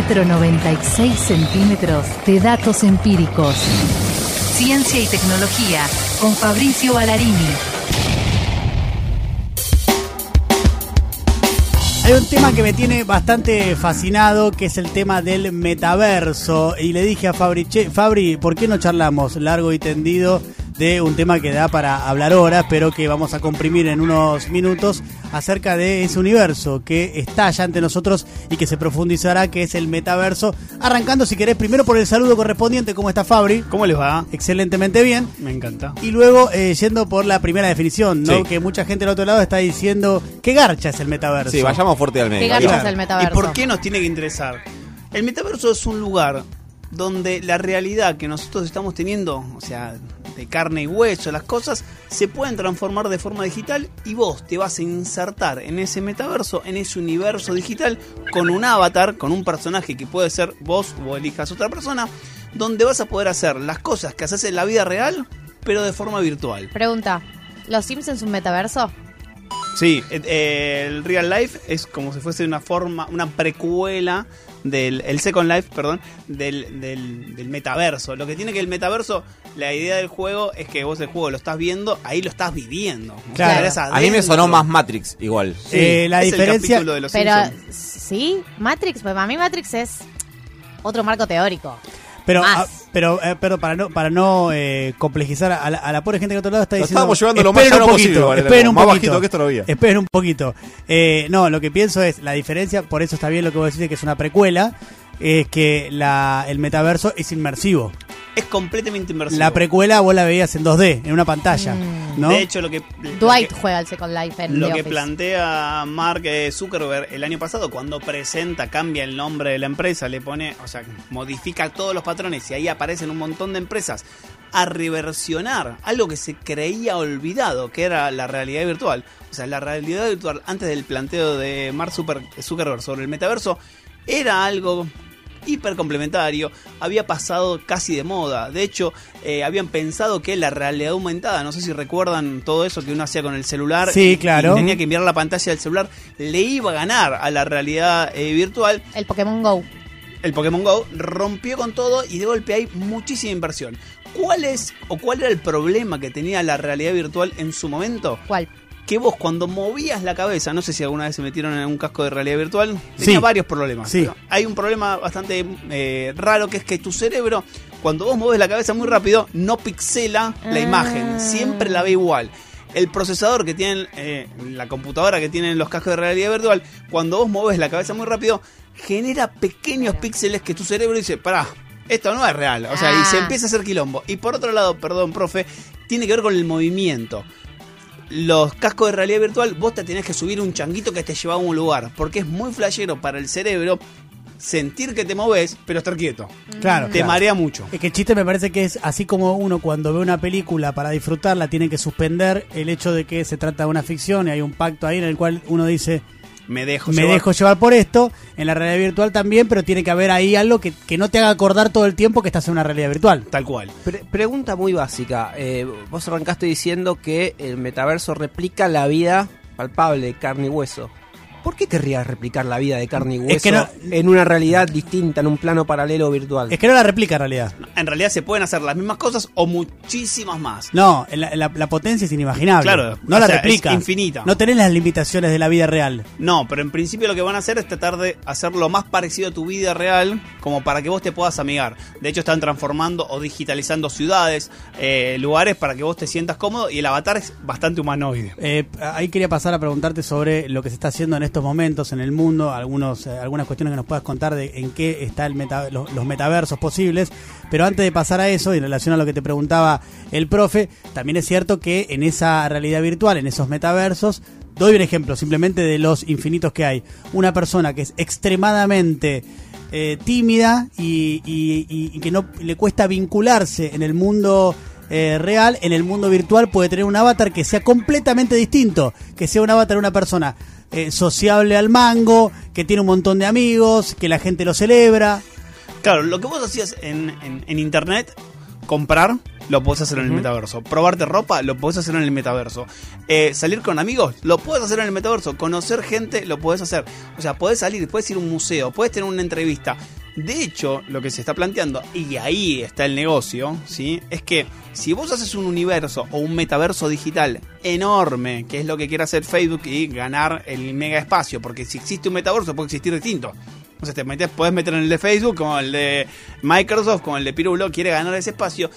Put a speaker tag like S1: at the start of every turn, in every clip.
S1: metro 96 centímetros de datos empíricos. Ciencia y tecnología con Fabricio Ballarini.
S2: Hay un tema que me tiene bastante fascinado, que es el tema del metaverso. Y le dije a Fabri, che, Fabri, ¿por qué no charlamos largo y tendido de un tema que da para hablar horas, pero que vamos a comprimir en unos minutos acerca de ese universo que está ya ante nosotros y que se profundizará, que es el metaverso. Arrancando, si querés, primero por el saludo correspondiente. ¿Cómo está Fabri?
S3: ¿Cómo les va?
S2: Excelentemente bien.
S3: Me encanta.
S2: Y luego eh, yendo por la primera definición, ¿no?
S3: Sí.
S2: Que mucha gente del otro lado está diciendo qué garcha es el metaverso.
S4: Sí, vayamos fuerte al
S5: ¿Qué
S4: medio.
S5: garcha
S2: Claro.
S5: es el metaverso?
S3: ¿Y por qué nos tiene que interesar? El metaverso es un lugar donde la realidad que nosotros estamos teniendo, o sea, de carne y hueso, las cosas, se pueden transformar de forma digital y vos te vas a insertar en ese metaverso, en ese universo digital, con un avatar, con un personaje que puede ser vos o elijas otra persona, donde vas a poder hacer las cosas que haces en la vida real, pero de forma virtual.
S5: Pregunta, ¿los Simpsons un metaverso?
S3: Sí, eh, eh, el Real Life es como si fuese una forma, una precuela del el Second Life, perdón, del, del, del metaverso. Lo que tiene que el metaverso, la idea del juego es que vos el juego lo estás viendo, ahí lo estás viviendo. O sea,
S2: Claro.
S4: A mí me sonó más Matrix igual.
S3: Sí,
S2: Eh, la
S3: es el
S2: diferencia-
S3: capítulo de los
S5: Pero,
S3: Simpsons.
S5: ¿sí? Matrix, pues para mí Matrix es otro marco teórico.
S2: Pero,
S5: Más.
S2: Pero, eh, pero para no, para no eh, complejizar a la, a la pobre gente que al otro lado está
S4: Lo
S2: diciendo.
S4: estábamos llevando lo más
S2: esperen un
S4: llano
S2: poquito,
S4: posible, Valeria,
S2: esperen un
S4: más
S2: poquito,
S4: bajito que esto no había.
S2: Esperen un poquito. Eh, no, lo que pienso es la diferencia, por eso está bien lo que vos decís, que es una precuela, es que la, el metaverso es inmersivo.
S3: Es completamente inmersivo.
S2: La precuela vos la veías en 2D, en una pantalla,
S5: Mm.
S2: ¿No?
S3: De hecho, lo que. lo
S5: Dwight
S3: que-
S5: juega al Second Life en
S3: Lo
S5: The
S3: que
S5: Office.
S3: plantea Mark Zuckerberg el año pasado, cuando presenta, cambia el nombre de la empresa, le pone, o sea, modifica todos los patrones y ahí aparecen un montón de empresas a reversionar algo que se creía olvidado, que era la realidad virtual. O sea, la realidad virtual, antes del planteo de Mark Zucker- Zuckerberg sobre el metaverso, era algo hiper complementario, había pasado casi de moda. De hecho, eh, habían pensado que la realidad aumentada, no sé si recuerdan todo eso que uno hacía con el celular.
S2: Sí,
S3: y-
S2: claro.
S3: y tenía que mirar la pantalla del celular, le iba a ganar a la realidad eh, virtual.
S5: El Pokémon Go.
S3: El Pokémon Go rompió con todo y de golpe hay muchísima inversión. ¿Cuál es o cuál era el problema que tenía la realidad virtual en su momento?
S5: ¿Cuál?
S3: Que vos cuando movías la cabeza, no sé si alguna vez se metieron en un casco de realidad virtual, tenía
S2: Sí.
S3: varios problemas.
S2: Sí.
S3: Pero Hay un problema bastante eh, raro que es que tu cerebro, cuando vos mueves la cabeza muy rápido, no pixela la
S5: Ah.
S3: imagen, siempre la ve igual. El procesador que tienen, eh, la computadora que tienen los cascos de realidad virtual, cuando vos mueves la cabeza muy rápido, genera pequeños píxeles que tu cerebro dice, pará, esto no es real. O sea, y se
S5: Ah.
S3: empieza a hacer quilombo. Y por otro lado, perdón, profe, tiene que ver con el movimiento los cascos de realidad virtual, vos te tenés que subir un changuito que te lleva a un lugar. Porque es muy flashero para el cerebro sentir que te moves, pero estar quieto.
S2: Claro.
S3: Te
S2: claro.
S3: marea mucho.
S2: Es que el chiste me parece que es así como uno cuando ve una película para disfrutarla tiene que suspender el hecho de que se trata de una ficción y hay un pacto ahí en el cual uno dice
S3: Me dejo
S2: me
S3: llevar.
S2: dejo llevar por esto, en la realidad virtual también, pero tiene que haber ahí algo que, que no te haga acordar todo el tiempo que estás en una realidad virtual.
S3: Tal cual.
S6: Pre- pregunta muy básica. Eh, vos arrancaste diciendo que el metaverso replica la vida palpable, carne y hueso. ¿Por qué querrías replicar la vida de carne y hueso
S2: Es que no-
S6: en una realidad distinta, en un plano paralelo virtual?
S2: Es que no la replica en realidad.
S3: En realidad se pueden hacer las mismas cosas o muchísimas más.
S2: No, la, la- la potencia es inimaginable.
S3: Claro,
S2: no la
S3: sea,
S2: replica.
S3: es infinita.
S2: No tenés las limitaciones de la vida real.
S3: No, pero en principio lo que van a hacer es tratar de hacer lo más parecido a tu vida real, como para que vos te puedas amigar. De hecho, están transformando o digitalizando ciudades, eh, lugares para que vos te sientas cómodo y el avatar es bastante humanoide.
S2: Eh, ahí quería pasar a preguntarte sobre lo que se está haciendo en estos momentos en el mundo, algunos, eh, algunas cuestiones que nos puedas contar de en qué está el meta- los, los metaversos posibles. Pero antes de pasar a eso, y en relación a lo que te preguntaba el profe, también es cierto que en esa realidad virtual, en esos metaversos, doy un ejemplo simplemente de los infinitos que hay. Una persona que es extremadamente eh, tímida y, y- y- y que no le cuesta vincularse en el mundo eh, real, en el mundo virtual puede tener un avatar que sea completamente distinto, que sea un avatar de una persona eh, sociable al mango, que tiene un montón de amigos, que la gente lo celebra.
S3: Claro, lo que vos hacías en, en- en internet, comprar, lo podés hacer en el metaverso. Probarte ropa, lo podés hacer en el metaverso. Eh, salir con amigos, lo podés hacer en el metaverso. Conocer gente, lo podés hacer. O sea, podés salir, podés ir a un museo, podés tener una entrevista. De hecho, lo que se está planteando, y ahí está el negocio, ¿sí? Es que si vos haces un universo o un metaverso digital enorme, que es lo que quiere hacer Facebook y ganar el mega espacio, porque si existe un metaverso puede existir distinto. O sea, te metes, podés meter en el de Facebook, como el de Microsoft, como el de Pirulo, quiere ganar ese espacio.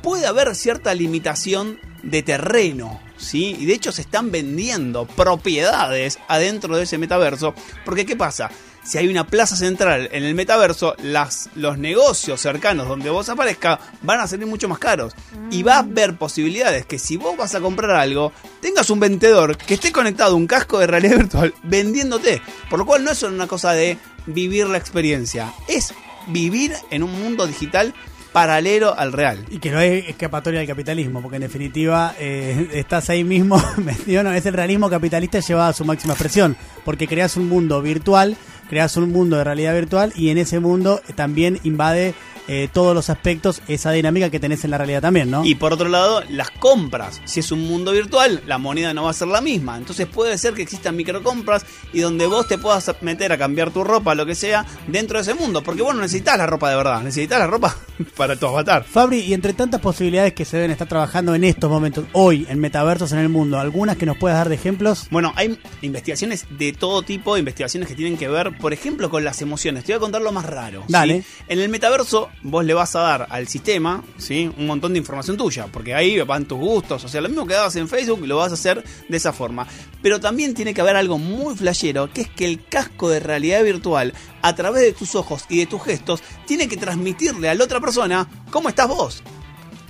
S3: Puede haber cierta limitación de terreno, ¿sí? Y de hecho se están vendiendo propiedades adentro de ese metaverso. Porque, ¿qué pasa? Si hay una plaza central en el metaverso, las, los negocios cercanos donde vos aparezca van a salir mucho más caros. Y va a haber posibilidades que si vos vas a comprar algo, tengas un vendedor que esté conectado a un casco de realidad virtual vendiéndote. Por lo cual no es solo una cosa de vivir la experiencia, es vivir en un mundo digital paralelo al real.
S2: Y que no es escapatoria del capitalismo, porque en definitiva eh, estás ahí mismo, no, es el realismo capitalista llevado a su máxima expresión, porque creas un mundo virtual, creas un mundo de realidad virtual y en ese mundo también invade eh, todos los aspectos esa dinámica que tenés en la realidad también, ¿no?
S3: Y por otro lado, las compras. Si es un mundo virtual, la moneda no va a ser la misma. Entonces puede ser que existan microcompras y donde vos te puedas meter a cambiar tu ropa, lo que sea, dentro de ese mundo. Porque vos no necesitas la ropa de verdad, necesitas la ropa para tu avatar.
S2: Fabri, y entre tantas posibilidades que se deben estar trabajando en estos momentos, hoy, en metaversos en el mundo, ¿algunas que nos puedas dar de ejemplos?
S3: Bueno, hay investigaciones de todo tipo, investigaciones que tienen que ver, por ejemplo, con las emociones. Te voy a contar lo más raro. ¿sí?
S2: Dale.
S3: En el metaverso, vos le vas a dar al sistema ¿sí? un montón de información tuya, porque ahí van tus gustos. O sea, lo mismo que dabas en Facebook, lo vas a hacer de esa forma. Pero también tiene que haber algo muy flashero, que es que el casco de realidad virtual, a través de tus ojos y de tus gestos, tiene que transmitirle a la otra persona cómo estás vos.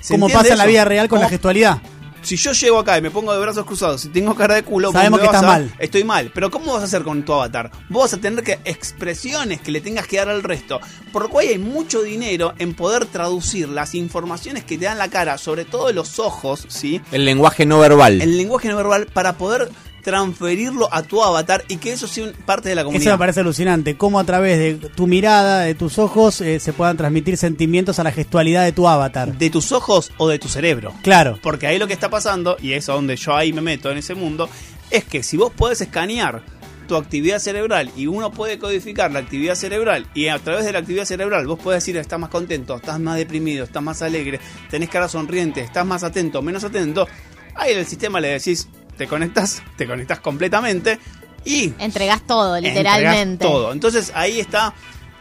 S3: ¿Se
S2: Como
S3: entiende
S2: pasa en la vida real con la
S3: ¿Cómo-
S2: gestualidad.
S3: Si yo llego acá y me pongo de brazos cruzados y tengo cara de culo,
S2: Sabemos que
S3: vas
S2: estás
S3: a-
S2: mal.
S3: Estoy mal. Pero ¿cómo vas a hacer con tu avatar? Vos vas a tener que expresiones que le tengas que dar al resto. Por lo cual hay mucho dinero en poder traducir las informaciones que te dan la cara, sobre todo los ojos, ¿sí?
S6: El lenguaje no verbal.
S3: El lenguaje no verbal para poder transferirlo a tu avatar y que eso sea un- parte de la
S2: Eso
S3: comunidad.
S2: me parece alucinante, cómo a través de tu mirada, de tus ojos, eh, se puedan transmitir sentimientos a la gestualidad de tu avatar.
S3: De tus ojos o de tu cerebro.
S2: Claro.
S3: Porque ahí lo que está pasando, y es a donde yo ahí me meto en ese mundo, es que si vos podés escanear tu actividad cerebral y uno puede codificar la actividad cerebral y a través de la actividad cerebral vos podés decir estás más contento, estás más deprimido, estás más alegre, tenés cara sonriente, estás más atento, menos atento, ahí en el sistema le decís, te conectas, te conectas completamente y
S5: Entregás todo,
S3: entregás
S5: literalmente.
S3: todo. Entonces ahí está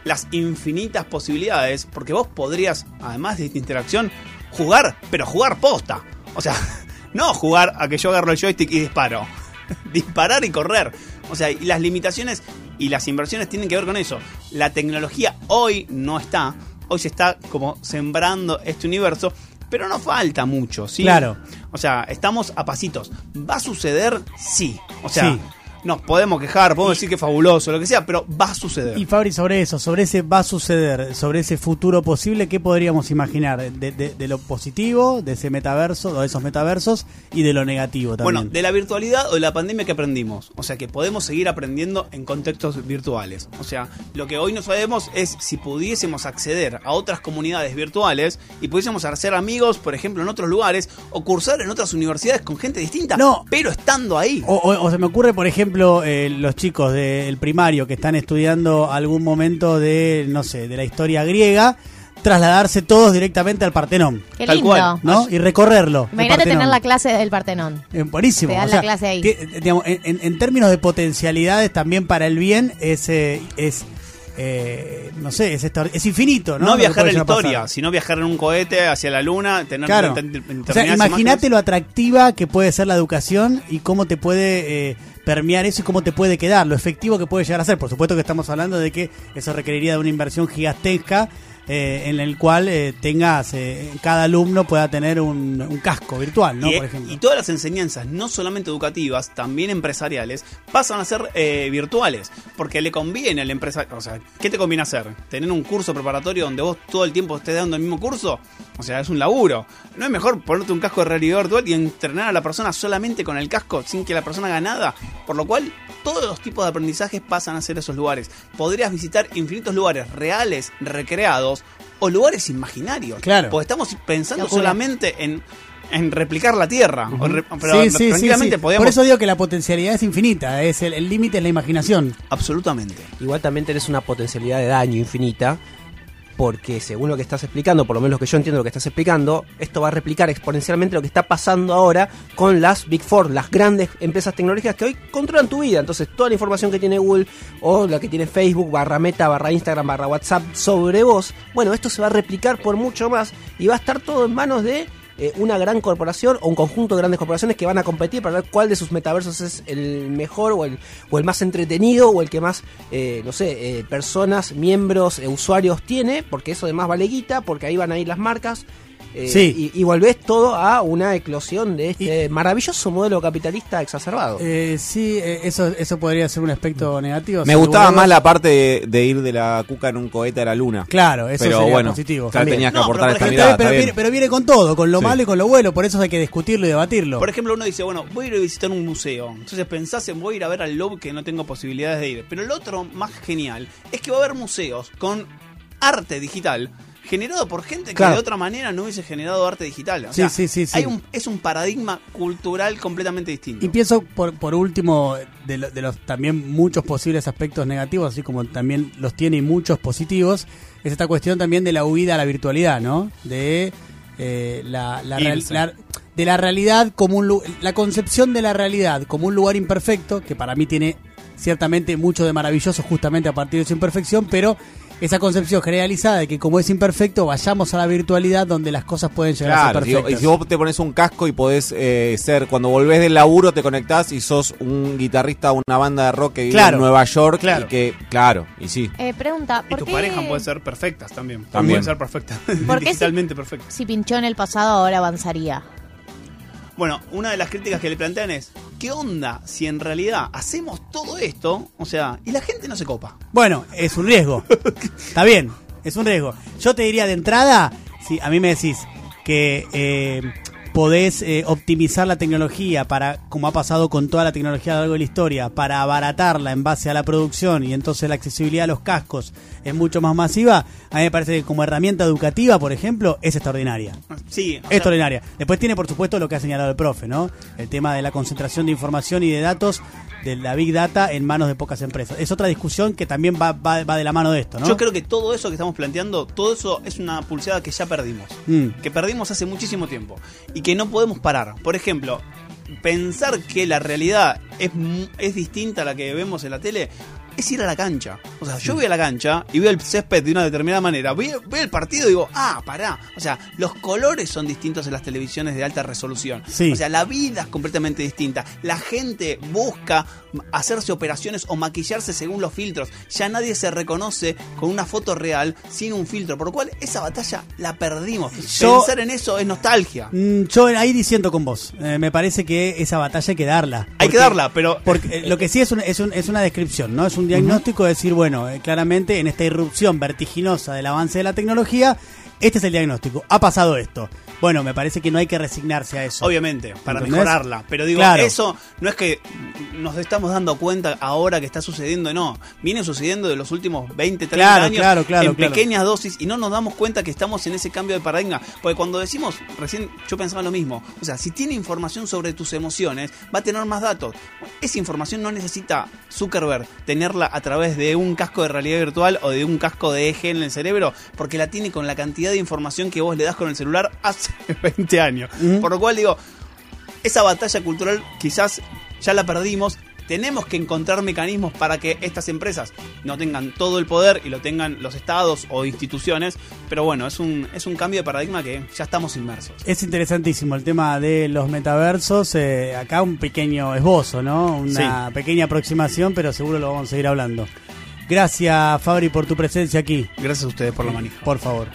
S3: las infinitas posibilidades, porque vos podrías, además de esta interacción, jugar, pero jugar posta. O sea, no jugar a que yo agarro el joystick y disparo. Disparar y correr. O sea, y las limitaciones y las inversiones tienen que ver con eso. La tecnología hoy no está. Hoy se está como sembrando este universo. Pero no falta mucho, ¿sí?
S2: Claro.
S3: O sea, estamos a pasitos. ¿Va a suceder? Sí. O sea,
S2: Sí.
S3: Nos podemos quejar, podemos decir que es fabuloso, lo que sea, pero va a suceder.
S2: Y Fabri, sobre eso, sobre ese va a suceder, sobre ese futuro posible, ¿qué podríamos imaginar? De, de- de lo positivo, de ese metaverso, o de esos metaversos, y de lo negativo también.
S3: Bueno, de la virtualidad o de la pandemia que aprendimos. O sea, que podemos seguir aprendiendo en contextos virtuales. O sea, lo que hoy no sabemos es si pudiésemos acceder a otras comunidades virtuales y pudiésemos hacer amigos, por ejemplo, en otros lugares o cursar en otras universidades con gente distinta,
S2: No.
S3: pero estando ahí.
S2: O, o- o se me ocurre, por ejemplo, eh, los chicos del primario que están estudiando algún momento de, no sé, de la historia griega, trasladarse todos directamente al Partenón,
S5: Qué
S3: Tal
S5: lindo.
S3: cual.
S2: ¿no? Y recorrerlo.
S5: Imagínate tener la clase del Partenón.
S2: Eh, buenísimo.
S5: Te dan
S2: o sea,
S5: la clase ahí.
S2: que, eh, digamos, en, términos de potencialidades también para el bien es, eh, es eh, no sé, es, es infinito, ¿no?
S3: No, viajar en la historia,
S2: pasar.
S3: sino viajar en un cohete hacia la luna, tener
S2: Claro. O sea, imagínate lo atractiva que puede ser la educación y cómo te puede eh, permear eso y cómo te puede quedar, lo efectivo que puede llegar a ser. Por supuesto que estamos hablando de que eso requeriría de una inversión gigantesca eh, en el cual eh, tengas, eh, cada alumno pueda tener un, un casco virtual, ¿no?
S3: y,
S2: Por ejemplo.
S3: y todas las enseñanzas, no solamente educativas, también empresariales, pasan a ser eh, virtuales. Porque le conviene al empresario. O sea, ¿qué te conviene hacer? ¿Tener un curso preparatorio donde vos todo el tiempo estés dando el mismo curso? O sea, es un laburo. ¿No es mejor ponerte un casco de realidad virtual y entrenar a la persona solamente con el casco sin que la persona haga nada? Por lo cual, todos los tipos de aprendizajes pasan a ser esos lugares. Podrías visitar infinitos lugares reales, recreados, o lugares imaginarios.
S2: Claro.
S3: Porque estamos pensando solamente en, en replicar la Tierra. Re- pero
S2: Sí, sí, sí,
S3: tranquilamente
S2: sí.
S3: podemos...
S2: Por eso digo que la potencialidad es infinita, es el el límite es la imaginación.
S3: Absolutamente.
S6: Igual también tenés una potencialidad de daño infinita, porque según lo que estás explicando, por lo menos lo que yo entiendo lo que estás explicando, esto va a replicar exponencialmente lo que está pasando ahora con las Big Four, las grandes empresas tecnológicas que hoy controlan tu vida. Entonces, toda la información que tiene Google o la que tiene Facebook, barra Meta, barra Instagram, barra WhatsApp sobre vos, bueno, esto se va a replicar por mucho más y va a estar todo en manos de eh, una gran corporación o un conjunto de grandes corporaciones que van a competir para ver cuál de sus metaversos es el mejor o el, o el más entretenido o el que más, eh, no sé, eh, personas, miembros, usuarios tiene, porque eso además vale guita, porque ahí van a ir las marcas. Eh,
S2: Sí.
S6: y, y volvés todo a una eclosión de este maravilloso modelo capitalista exacerbado.
S2: Eh, sí, eh, eso, eso podría ser un aspecto negativo.
S4: Me gustaba
S2: lugar
S4: más la parte de, de ir de la cuca en un cohete a la luna.
S2: Claro, eso
S4: pero
S2: sería
S4: bueno,
S2: positivo.
S4: claro, tenías que
S3: No,
S4: aportar
S3: pero
S4: esta mirada.
S2: pero viene,
S4: bien.
S2: pero viene con todo, con lo
S4: Sí.
S2: malo y con lo bueno, por eso hay que discutirlo y debatirlo.
S3: Por ejemplo, uno dice, bueno, voy a ir a visitar un museo. Entonces pensás en voy a ir a ver al Louvre que no tengo posibilidades de ir. Pero el otro más genial es que va a haber museos con arte digital generado por gente que
S6: Claro.
S3: de otra manera no hubiese generado arte digital. O
S2: Sí,
S3: sea,
S2: sí, sí, sí.
S3: hay un- es un paradigma cultural completamente distinto.
S2: Y pienso, por, por último, de, lo- de los también muchos posibles aspectos negativos, así como también los tiene y muchos positivos, es esta cuestión también de la huida a la virtualidad, ¿no? De eh, la, la real- la- de la realidad como un la concepción de la realidad como un lugar imperfecto, que para mí tiene ciertamente mucho de maravilloso justamente a partir de su imperfección, pero esa concepción generalizada de que como es imperfecto, vayamos a la virtualidad donde las cosas pueden llegar
S4: Claro,
S2: a ser
S4: y
S2: perfectas.
S4: si vos te pones un casco y podés eh, ser, cuando volvés del laburo te conectás y sos un guitarrista de una banda de rock que vive
S2: Claro,
S4: en Nueva York
S2: claro.
S4: y que, claro, y sí.
S5: Eh, pregunta,
S3: Y
S5: ¿por
S3: tu
S5: qué
S3: pareja puede ser perfectas también.
S4: También.
S3: Pueden ser perfectas.
S5: ¿Por qué si-
S3: Digitalmente perfectas.
S5: si pinchó en el pasado ahora avanzaría?
S3: Bueno, una de las críticas que le plantean es, ¿qué onda si en realidad hacemos todo esto? O sea, y la gente no se copa.
S2: Bueno, es un riesgo. Está bien, es un riesgo. Yo te diría de entrada, si a mí me decís que eh, podés eh, optimizar la tecnología para, como ha pasado con toda la tecnología a lo largo de la historia, para abaratarla en base a la producción y entonces la accesibilidad a los cascos es mucho más masiva, a mí me parece que como herramienta educativa, por ejemplo, es extraordinaria.
S3: Sí, o sea,
S2: Extraordinaria. Después tiene, por supuesto, lo que ha señalado el profe, ¿no? El tema de la concentración de información y de datos de la Big Data en manos de pocas empresas. Es otra discusión que también va, va, va de la mano de esto, ¿no?
S3: Yo creo que todo eso que estamos planteando, todo eso es una pulseada que ya perdimos.
S2: Mm.
S3: Que perdimos hace muchísimo tiempo. Y que no podemos parar. Por ejemplo, pensar que la realidad es, es distinta a la que vemos en la tele. Es ir a la cancha. O sea, yo voy a la cancha y veo el césped de una determinada manera. Veo, veo el partido y digo, ah, pará. O sea, los colores son distintos en las televisiones de alta resolución.
S2: Sí.
S3: O sea, la vida es completamente distinta. La gente busca hacerse operaciones o maquillarse según los filtros. Ya nadie se reconoce con una foto real sin un filtro. Por lo cual, esa batalla la perdimos.
S2: Yo-
S3: Pensar en eso es nostalgia.
S2: Mm, Yo ahí diciendo con vos. Eh, me parece que esa batalla hay que darla.
S3: Hay que darla, pero
S2: Porque eh, lo que sí es, un- es, un- es una descripción, ¿no? Es un diagnóstico de decir, bueno, eh, claramente en esta irrupción vertiginosa del avance de la tecnología, este es el diagnóstico. Ha pasado esto. Bueno, me parece que no hay que resignarse a eso.
S3: Obviamente, para
S2: ¿Entendés?
S3: mejorarla. Pero digo,
S2: Claro.
S3: eso no es que nos estamos dando cuenta ahora que está sucediendo, no. Viene sucediendo de los últimos 20, 30
S2: Claro,
S3: años
S2: claro, claro,
S3: en pequeñas dosis y no nos damos cuenta que estamos en ese cambio de paradigma. Porque cuando decimos, recién yo pensaba lo mismo, o sea, si tiene información sobre tus emociones, va a tener más datos. Esa información no necesita Zuckerberg tenerla a través de un casco de realidad virtual o de un casco de eje en el cerebro, porque la tiene con la cantidad de información que vos le das con el celular hace 20 años. Por lo cual digo, esa batalla cultural quizás ya la perdimos. Tenemos que encontrar mecanismos para que estas empresas no tengan todo el poder y lo tengan los estados o instituciones. Pero bueno, es un, es un cambio de paradigma que ya estamos inmersos.
S2: Es interesantísimo el tema de los metaversos. eh, acá un pequeño esbozo, ¿no? Una pequeña aproximación, pero seguro lo vamos a seguir hablando. Gracias, Fabri, por tu presencia aquí.
S3: Gracias a ustedes por la manija.
S2: Por favor.